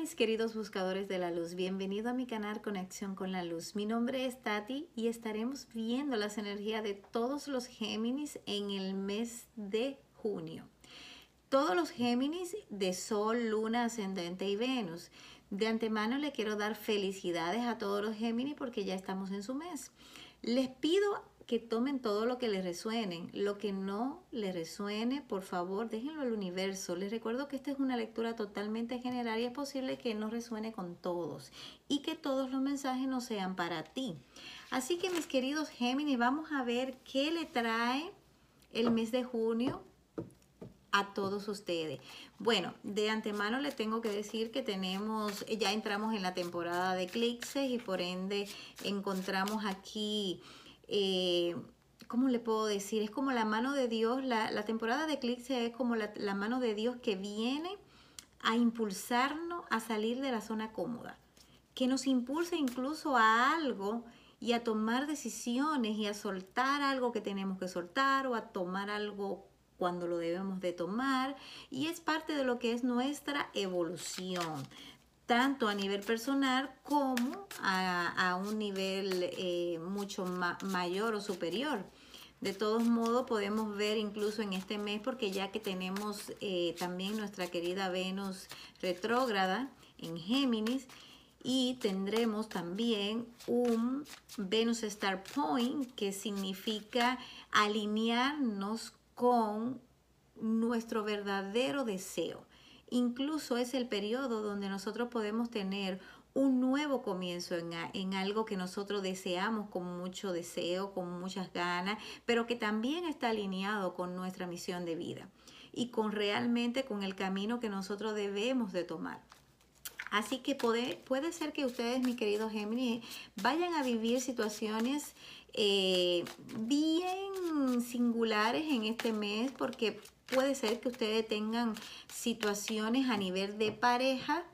mis queridos buscadores de la luz, bienvenido a mi canal Conexión con la Luz. Mi nombre es Tati y estaremos viendo las energías de todos los Géminis en el mes de junio. Todos los Géminis de Sol, Luna, Ascendente y Venus. De antemano le quiero dar felicidades a todos los Géminis porque ya estamos en su mes. Les pido que tomen todo lo que les resuene. Lo que no les resuene, por favor, déjenlo al universo. Les recuerdo que esta es una lectura totalmente general y es posible que no resuene con todos y que todos los mensajes no sean para ti. Así que mis queridos Géminis, vamos a ver qué le trae el mes de junio a todos ustedes. Bueno, de antemano le tengo que decir que tenemos, ya entramos en la temporada de eclipses y por ende encontramos aquí eh, ¿cómo le puedo decir? Es como la mano de Dios, la, temporada de eclipse es como la, mano de Dios que viene a impulsarnos a salir de la zona cómoda, que nos impulsa incluso a algo y a tomar decisiones y a soltar algo que tenemos que soltar o a tomar algo cuando lo debemos de tomar y es parte de lo que es nuestra evolución tanto a nivel personal como a, un nivel eh, mucho mayor o superior. De todos modos, podemos ver incluso en este mes, porque ya que tenemos eh, también nuestra querida Venus retrógrada en Géminis, y tendremos también un Venus Star Point, que significa alinearnos con nuestro verdadero deseo. Incluso es el periodo donde nosotros podemos tener un nuevo comienzo en, algo que nosotros deseamos con mucho deseo, con muchas ganas, pero que también está alineado con nuestra misión de vida y con realmente con el camino que nosotros debemos de tomar. Así que puede, puede ser que ustedes, mis queridos Géminis, vayan a vivir situaciones eh, bien singulares en este mes porque puede ser que ustedes tengan situaciones a nivel de pareja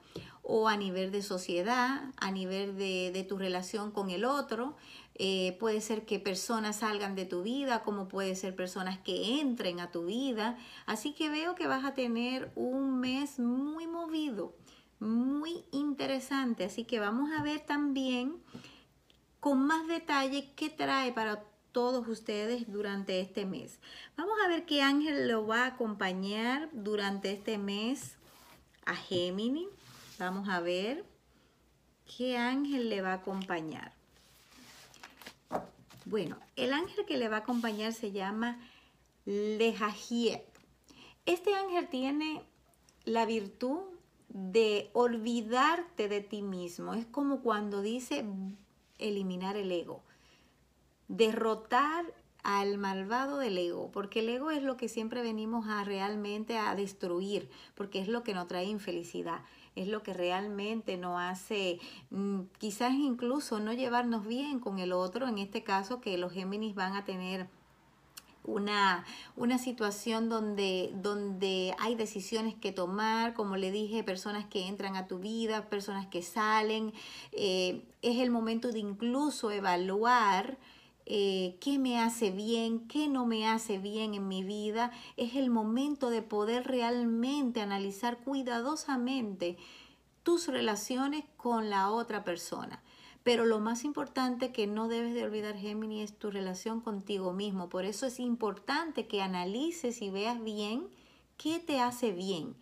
o a nivel de sociedad, a nivel de, tu relación con el otro. Eh, puede ser que personas salgan de tu vida, como puede ser personas que entren a tu vida. Así que veo que vas a tener un mes muy movido, muy interesante. Así que vamos a ver también con más detalle qué trae para todos ustedes durante este mes. Vamos a ver qué ángel lo va a acompañar durante este mes a Géminis. Vamos a ver qué ángel le va a acompañar. Bueno, el ángel que le va a acompañar se llama Lejajiet. Este ángel tiene la virtud de olvidarte de ti mismo. Es como cuando dice eliminar el ego derrotar al malvado del ego, porque el ego es lo que siempre venimos a realmente a destruir, porque es lo que nos trae infelicidad, es lo que realmente nos hace mm, quizás incluso no llevarnos bien con el otro, en este caso que los Géminis van a tener una, una, situación donde, donde hay decisiones que tomar, como le dije, personas que entran a tu vida, personas que salen. Eh, es el momento de incluso evaluar eh, qué me hace bien, qué no me hace bien en mi vida, es el momento de poder realmente analizar cuidadosamente tus relaciones con la otra persona. Pero lo más importante que no debes de olvidar, Géminis, es tu relación contigo mismo. Por eso es importante que analices y veas bien qué te hace bien,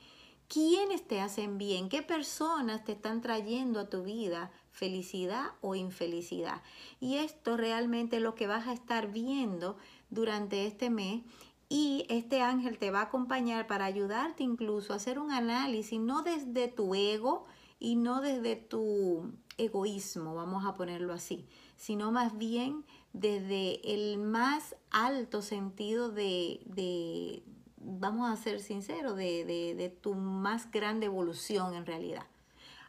quiénes te hacen bien, qué personas te están trayendo a tu vida felicidad o infelicidad. Y esto realmente es lo que vas a estar viendo durante este mes y este ángel te va a acompañar para ayudarte incluso a hacer un análisis, no desde tu ego y no desde tu egoísmo, vamos a ponerlo así, sino más bien desde el más alto sentido de, vamos a ser sinceros, de, de tu más grande evolución en realidad.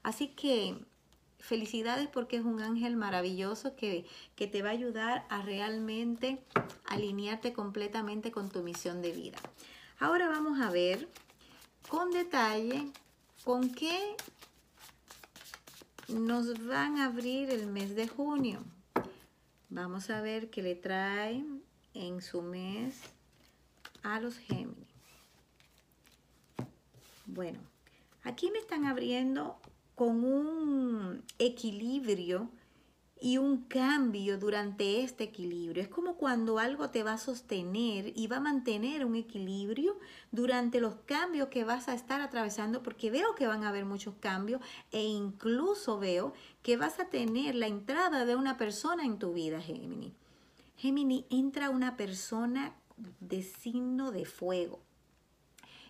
Así que felicidades porque es un ángel maravilloso que, que, te va a ayudar a realmente alinearte completamente con tu misión de vida. Ahora vamos a ver con detalle con qué nos van a abrir el mes de junio. Vamos a ver qué le trae en su mes a los Géminis. Bueno, aquí me están abriendo con un equilibrio y un cambio durante este equilibrio. Es como cuando algo te va a sostener y va a mantener un equilibrio durante los cambios que vas a estar atravesando, porque veo que van a haber muchos cambios e incluso veo que vas a tener la entrada de una persona en tu vida, Gemini. Gemini, entra una persona de signo de fuego.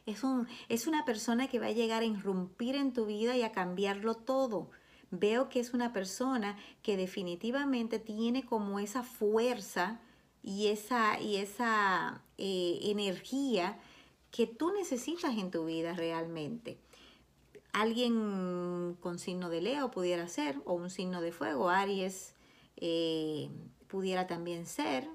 Es, un, es una persona que va a llegar a irrumpir en tu vida y a cambiarlo todo veo que es una persona que definitivamente tiene como esa fuerza y esa, y esa eh, energía que tú necesitas en tu vida realmente. Alguien con signo de Leo pudiera ser, o un signo de fuego, Aries eh, pudiera también ser,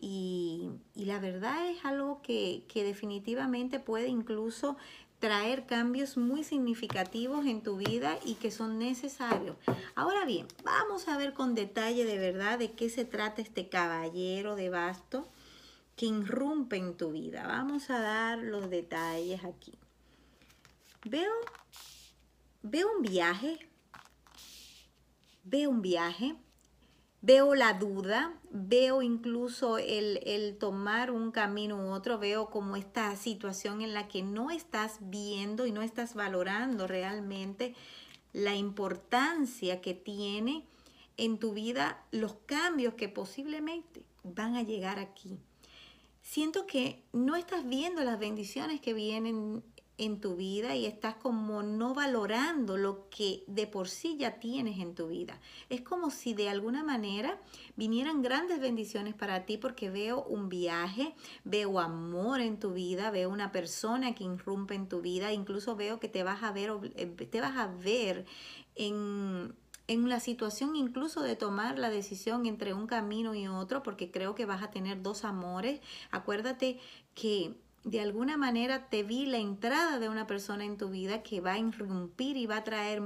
y, la verdad es algo que, que definitivamente puede incluso traer cambios muy significativos en tu vida y que son necesarios. Ahora bien, vamos a ver con detalle de verdad de qué se trata este caballero de basto que irrumpe en tu vida. Vamos a dar los detalles aquí. Veo, veo un viaje, veo un viaje, veo la duda, veo incluso el, tomar un camino u otro, veo como esta situación en la que no estás viendo y no estás valorando realmente la importancia que tiene en tu vida los cambios que posiblemente van a llegar aquí. Siento que no estás viendo las bendiciones que vienen en tu vida y estás como no valorando lo que de por sí ya tienes en tu vida. Es como si de alguna manera vinieran grandes bendiciones para ti porque veo un viaje, veo amor en tu vida, veo una persona que irrumpe en tu vida, incluso veo que te vas a ver, eh, te vas a ver en en la situación incluso de tomar la decisión entre un camino y otro, porque creo que vas a tener dos amores. Acuérdate que de alguna manera te vi la entrada de una persona en tu vida que va a irrumpir y va a traer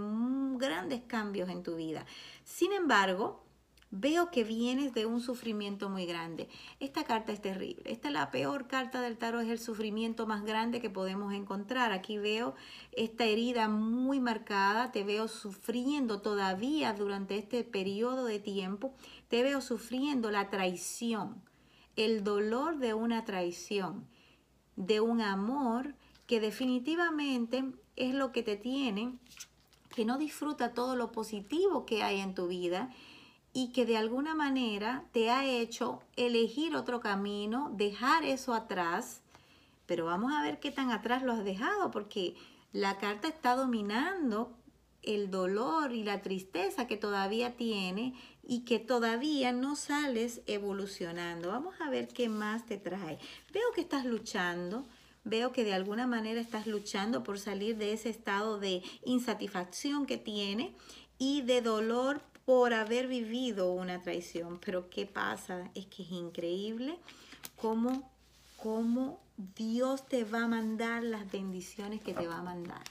grandes cambios en tu vida. Sin embargo, veo que vienes de un sufrimiento muy grande. Esta carta es terrible. Esta es la peor carta del tarot, es el sufrimiento más grande que podemos encontrar. Aquí veo esta herida muy marcada, te veo sufriendo todavía durante este periodo de tiempo, te veo sufriendo la traición, el dolor de una traición de un amor que definitivamente es lo que te tiene, que no disfruta todo lo positivo que hay en tu vida y que de alguna manera te ha hecho elegir otro camino, dejar eso atrás, pero vamos a ver qué tan atrás lo has dejado, porque la carta está dominando el dolor y la tristeza que todavía tiene y que todavía no sales evolucionando. Vamos a ver qué más te trae. Veo que estás luchando, veo que de alguna manera estás luchando por salir de ese estado de insatisfacción que tiene y de dolor por haber vivido una traición. Pero ¿qué pasa? Es que es increíble cómo, cómo Dios te va a mandar las bendiciones que te va a mandar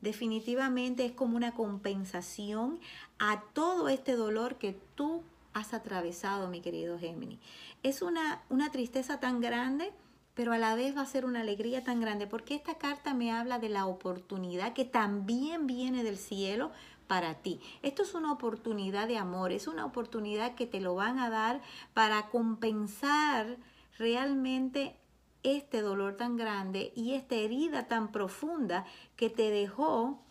definitivamente es como una compensación a todo este dolor que tú has atravesado, mi querido Géminis. Es una, una tristeza tan grande, pero a la vez va a ser una alegría tan grande, porque esta carta me habla de la oportunidad que también viene del cielo para ti. Esto es una oportunidad de amor, es una oportunidad que te lo van a dar para compensar realmente este dolor tan grande y esta herida tan profunda que te dejó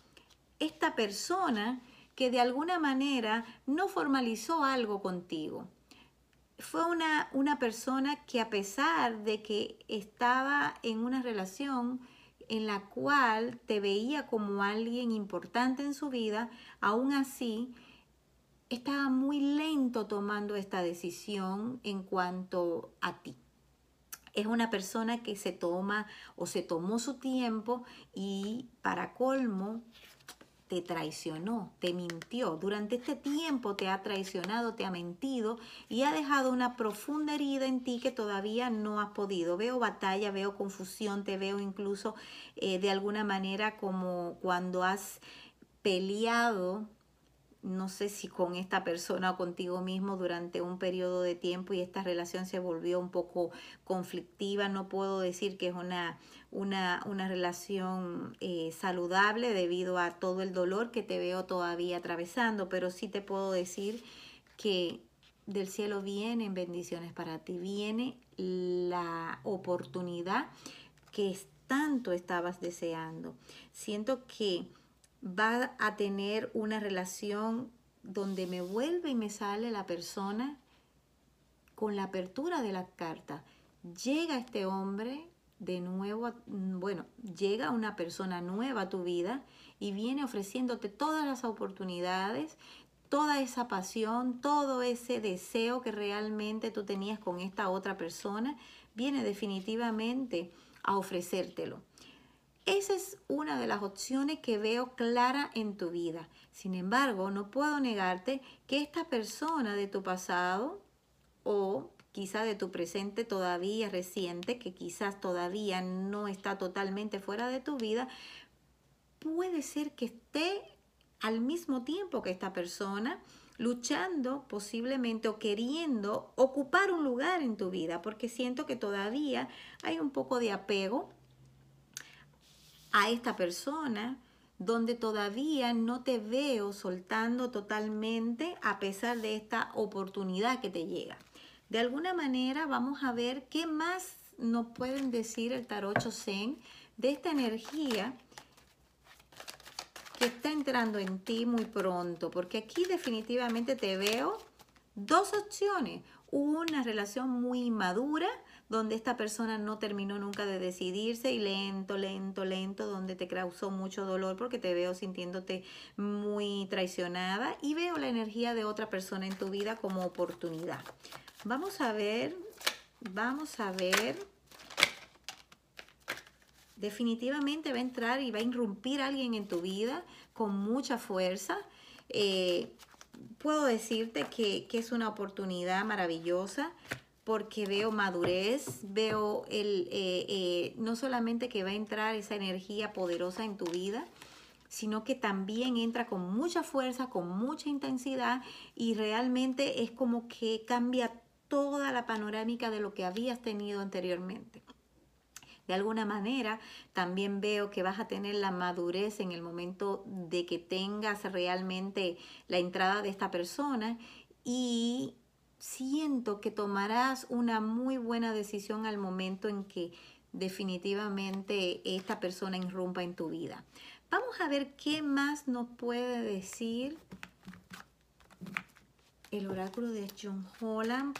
esta persona que de alguna manera no formalizó algo contigo. Fue una, una persona que a pesar de que estaba en una relación en la cual te veía como alguien importante en su vida, aún así estaba muy lento tomando esta decisión en cuanto a ti es una persona que se toma o se tomó su tiempo y para colmo te traicionó, te mintió. Durante este tiempo te ha traicionado, te ha mentido y ha dejado una profunda herida en ti que todavía no has podido. Veo batalla, veo confusión, te veo incluso eh, de alguna manera como cuando has peleado no sé si con esta persona o contigo mismo durante un periodo de tiempo y esta relación se volvió un poco conflictiva. No puedo decir que es una, una, una relación eh, saludable debido a todo el dolor que te veo todavía atravesando, pero sí te puedo decir que del cielo vienen bendiciones para ti, viene la oportunidad que tanto estabas deseando. Siento que va a tener una relación donde me vuelve y me sale la persona con la apertura de la carta. Llega este hombre de nuevo, bueno, llega una persona nueva a tu vida y viene ofreciéndote todas las oportunidades, toda esa pasión, todo ese deseo que realmente tú tenías con esta otra persona, viene definitivamente a ofrecértelo. Esa es una de las opciones que veo clara en tu vida. Sin embargo, no puedo negarte que esta persona de tu pasado o quizá de tu presente todavía reciente, que quizás todavía no está totalmente fuera de tu vida, puede ser que esté al mismo tiempo que esta persona luchando posiblemente o queriendo ocupar un lugar en tu vida, porque siento que todavía hay un poco de apego a esta persona donde todavía no te veo soltando totalmente a pesar de esta oportunidad que te llega. De alguna manera vamos a ver qué más nos pueden decir el tarot Zen de esta energía que está entrando en ti muy pronto, porque aquí definitivamente te veo dos opciones. Una relación muy madura, donde esta persona no terminó nunca de decidirse y lento, lento, lento, donde te causó mucho dolor porque te veo sintiéndote muy traicionada y veo la energía de otra persona en tu vida como oportunidad. Vamos a ver, vamos a ver. Definitivamente va a entrar y va a irrumpir alguien en tu vida con mucha fuerza. Eh, puedo decirte que, que es una oportunidad maravillosa porque veo madurez, veo el, eh, eh, no solamente que va a entrar esa energía poderosa en tu vida, sino que también entra con mucha fuerza, con mucha intensidad y realmente es como que cambia toda la panorámica de lo que habías tenido anteriormente. De alguna manera, también veo que vas a tener la madurez en el momento de que tengas realmente la entrada de esta persona y siento que tomarás una muy buena decisión al momento en que definitivamente esta persona irrumpa en tu vida. Vamos a ver qué más nos puede decir el oráculo de John Holland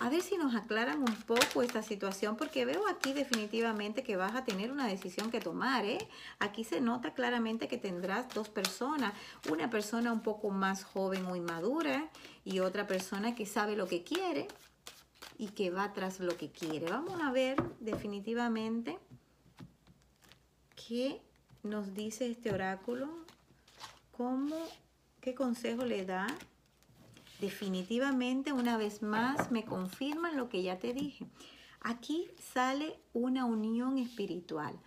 a ver si nos aclaran un poco esta situación, porque veo aquí definitivamente que vas a tener una decisión que tomar. ¿eh? Aquí se nota claramente que tendrás dos personas, una persona un poco más joven o inmadura y otra persona que sabe lo que quiere y que va tras lo que quiere. Vamos a ver definitivamente qué nos dice este oráculo, cómo, qué consejo le da definitivamente una vez más me confirman lo que ya te dije. Aquí sale una unión espiritual.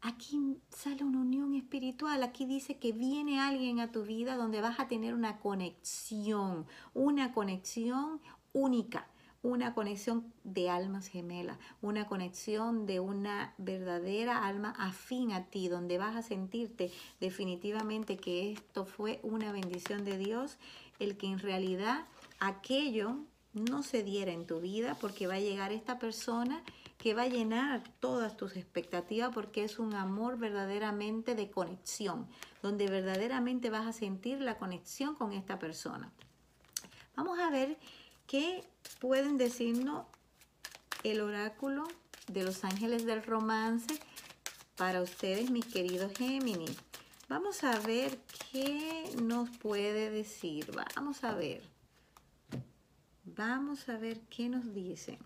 Aquí sale una unión espiritual. Aquí dice que viene alguien a tu vida donde vas a tener una conexión, una conexión única, una conexión de almas gemelas, una conexión de una verdadera alma afín a ti, donde vas a sentirte definitivamente que esto fue una bendición de Dios el que en realidad aquello no se diera en tu vida porque va a llegar esta persona que va a llenar todas tus expectativas porque es un amor verdaderamente de conexión, donde verdaderamente vas a sentir la conexión con esta persona. Vamos a ver qué pueden decirnos el oráculo de los ángeles del romance para ustedes, mis queridos Géminis. Vamos a ver qué nos puede decir. Vamos a ver. Vamos a ver qué nos dicen.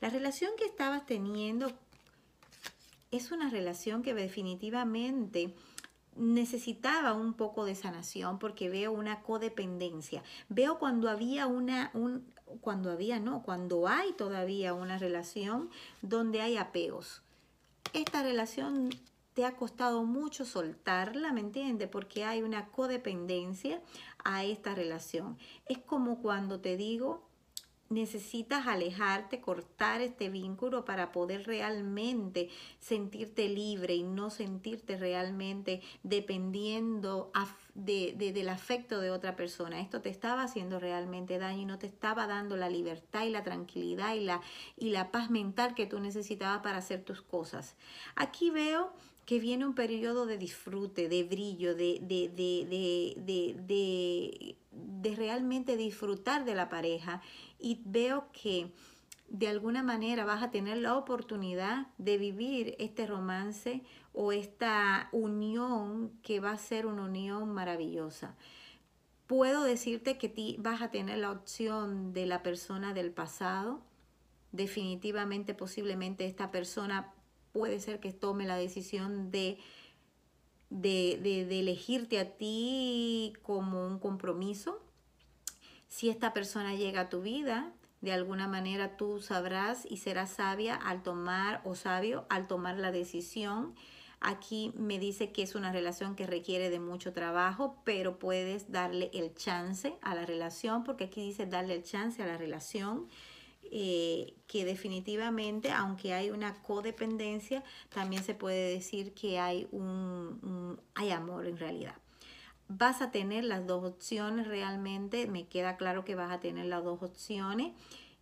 La relación que estabas teniendo es una relación que definitivamente necesitaba un poco de sanación porque veo una codependencia. Veo cuando había una, un, cuando había, no, cuando hay todavía una relación donde hay apegos. esta relación te ha costado mucho soltarla, ¿me entiendes? Porque hay una codependencia a esta relación. Es como cuando te digo, necesitas alejarte, cortar este vínculo para poder realmente sentirte libre y no sentirte realmente dependiendo del afecto de otra persona. Esto te estaba haciendo realmente daño y no te estaba dando la libertad y la tranquilidad y la, y la paz mental que tú necesitabas para hacer tus cosas. Aquí veo que viene un periodo de disfrute, de brillo, de, de, de, de, realmente disfrutar de la pareja y veo que de alguna manera vas a tener la oportunidad de vivir este romance o esta unión que va a ser una unión maravillosa. Puedo decirte que ti vas a tener la opción de la persona del pasado. Definitivamente, posiblemente esta persona puede ser que tome la decisión de, de, de, elegirte a ti como un compromiso. Si esta persona llega a tu vida, de alguna manera tú sabrás y serás sabia al tomar o sabio al tomar la decisión. Aquí me dice que es una relación que requiere de mucho trabajo, pero puedes darle el chance a la relación, porque aquí dice darle el chance a la relación. Eh, que definitivamente, aunque hay una codependencia, también se puede decir que hay, un, hay amor en realidad. Vas a tener las dos opciones realmente, me queda claro que vas a tener las dos opciones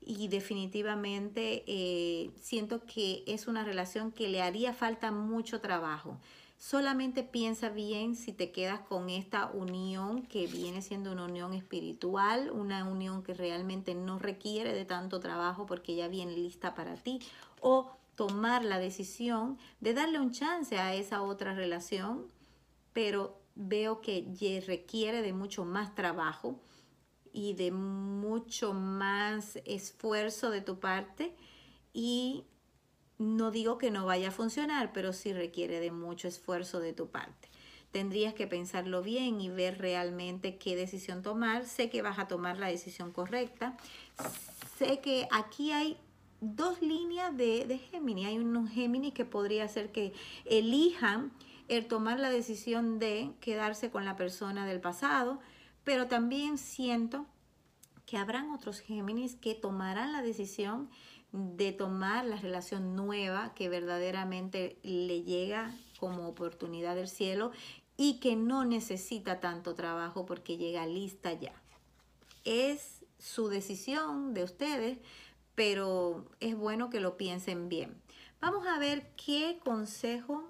y definitivamente eh, siento que es una relación que le haría falta mucho trabajo. Solamente piensa bien si te quedas con esta unión que viene siendo una unión espiritual, una unión que realmente no requiere de tanto trabajo porque ya viene lista para ti, o tomar la decisión de darle un chance a esa otra relación, pero veo que requiere de mucho más trabajo y de mucho más esfuerzo de tu parte y no digo que no vaya a funcionar, pero sí requiere de mucho esfuerzo de tu parte. Tendrías que pensarlo bien y ver realmente qué decisión tomar. Sé que vas a tomar la decisión correcta. Sé que aquí hay dos líneas de, Géminis. Hay unos Géminis que podría ser que elijan el tomar la decisión de quedarse con la persona del pasado, pero también siento que habrán otros Géminis que tomarán la decisión de tomar la relación nueva que verdaderamente le llega como oportunidad del cielo y que no necesita tanto trabajo porque llega lista ya. Es su decisión de ustedes, pero es bueno que lo piensen bien. Vamos a ver qué consejo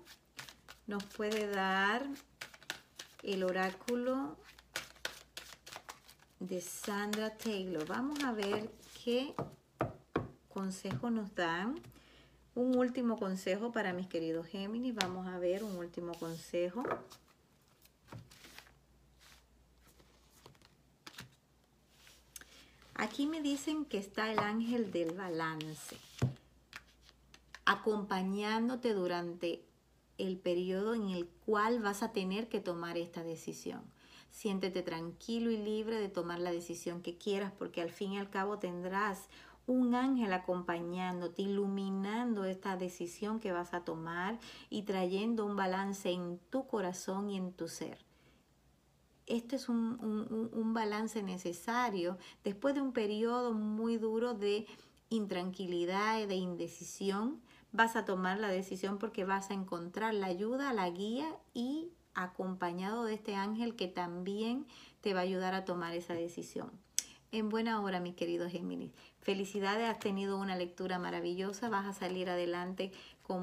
nos puede dar el oráculo de Sandra Taylor. Vamos a ver qué consejo nos dan. Un último consejo para mis queridos Géminis. Vamos a ver un último consejo. Aquí me dicen que está el ángel del balance, acompañándote durante el periodo en el cual vas a tener que tomar esta decisión. Siéntete tranquilo y libre de tomar la decisión que quieras porque al fin y al cabo tendrás un ángel acompañándote, iluminando esta decisión que vas a tomar y trayendo un balance en tu corazón y en tu ser. Este es un, un balance necesario después de un periodo muy duro de intranquilidad y de indecisión. Vas a tomar la decisión porque vas a encontrar la ayuda, la guía y acompañado de este ángel que también te va a ayudar a tomar esa decisión. En buena hora, mi querido Géminis. Felicidades, has tenido una lectura maravillosa, vas a salir adelante con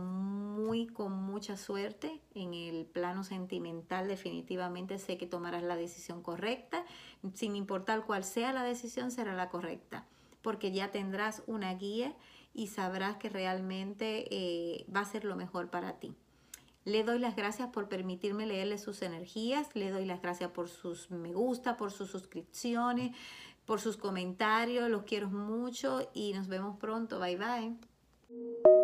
muy, con mucha suerte en el plano sentimental. Definitivamente sé que tomarás la decisión correcta, sin importar cuál sea la decisión, será la correcta, porque ya tendrás una guía y sabrás que realmente eh, va a ser lo mejor para ti. Le doy las gracias por permitirme leerle sus energías, le doy las gracias por sus me gusta, por sus suscripciones, por sus comentarios. Los quiero mucho y nos vemos pronto. Bye bye.